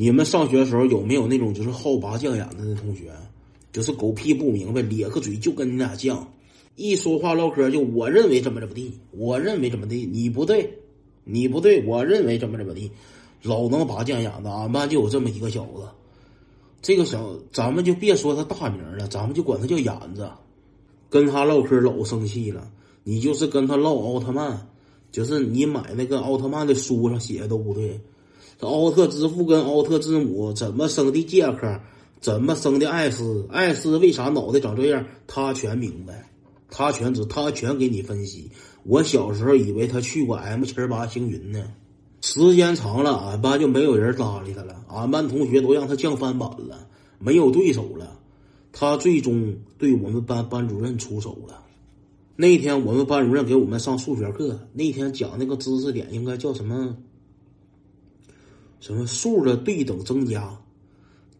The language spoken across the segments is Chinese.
你们上学的时候有没有那种就是好拔犟眼子的同学？就是狗屁不明白，咧个嘴就跟你俩犟，一说话唠嗑就我认为怎么怎么地，我认为怎么地，你不对，你不对，我认为怎么怎么地，老能拔犟眼子。俺班就有这么一个小子，这个小咱们就别说他大名了，咱们就管他叫眼子。跟他唠嗑老生气了，你就是跟他唠奥特曼，就是你买那个奥特曼的书上写的都不对，这奥特之父跟奥特之母怎么生的杰克？怎么生的艾斯？艾斯为啥脑袋长这样？他全明白，他全知，他全给你分析。我小时候以为他去过 M 七八星云呢，时间长了，俺班就没有人搭理他了。俺班同学都让他降翻版了，没有对手了。他最终对我们班班主任出手了。那天我们班主任给我们上数学课，那天讲那个知识点应该叫什么？什么数的对等增加？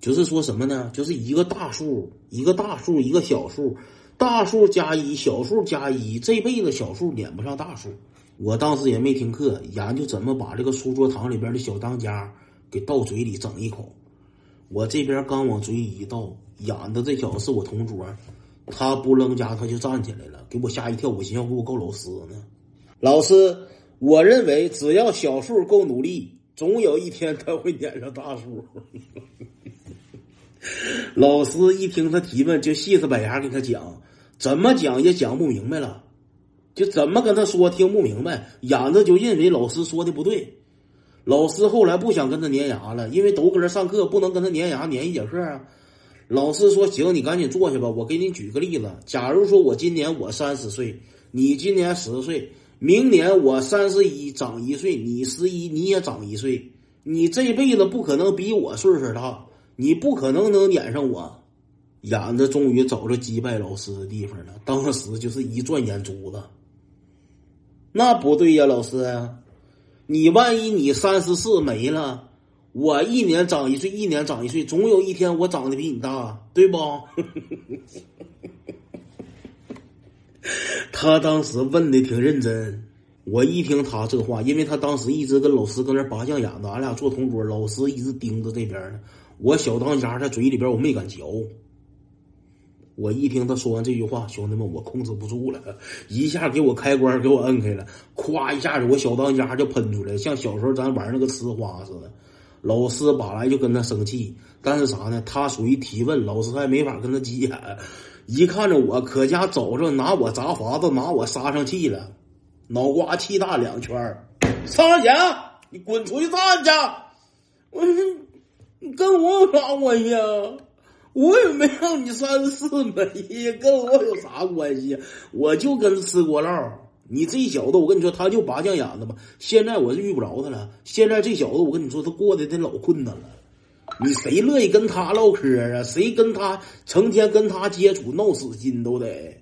就是说什么呢？就是一个大数，一个大数，一个小数，大数加一，小数加一，这辈子小数撵不上大数。我当时也没听课，研究怎么把这个书桌堂里边的小当家给倒嘴里整一口。我这边刚往嘴里一倒，演的这小子是我同桌，他不扔家他就站起来了，给我吓一跳。我寻思给我告老师呢。老师，我认为只要小数够努力，总有一天他会撵上大叔。老师一听他提问，就细着板牙给他讲，怎么讲也讲不明白了，就怎么跟他说听不明白，眼子就认为老师说的不对。老师后来不想跟他粘牙了，因为都搁这上课，不能跟他粘牙粘一节课啊。老师说：“行，你赶紧坐下吧。我给你举个例子，假如说我今年我三十岁，你今年十岁，明年我三十一长一岁，你十一你也长一岁，你这辈子不可能比我岁数大。”你不可能能撵上我，眼子终于找着击败老师的地方了。当时就是一转眼珠子，那不对呀，老师，你万一你三十四没了，我一年长一岁，一年长一岁，总有一天我长得比你大，对不？他当时问的挺认真，我一听他这话，因为他当时一直跟老师搁那拔将眼子，俺俩坐同桌，老师一直盯着这边呢。我小当家在嘴里边，我没敢嚼。我一听他说完这句话，兄弟们，我控制不住了，一下给我开关给我摁开了，咵一下子，我小当家就喷出来，像小时候咱玩那个呲花似的。老师本来就跟他生气，但是啥呢？他属于提问，老师还没法跟他急眼。一看着我，可家走着拿我砸法子，拿我撒上气了，脑瓜气大两圈上去，你滚出去站去！我。你跟我有啥关系啊？我也没让你三四没，跟我有啥关系？我就跟吃锅烙。你这小子，我跟你说，他就拔将眼子吧。现在我是遇不着他了。现在这小子，我跟你说，他过得得老困难了。你谁乐意跟他唠嗑啊？谁跟他成天跟他接触，闹死心都得。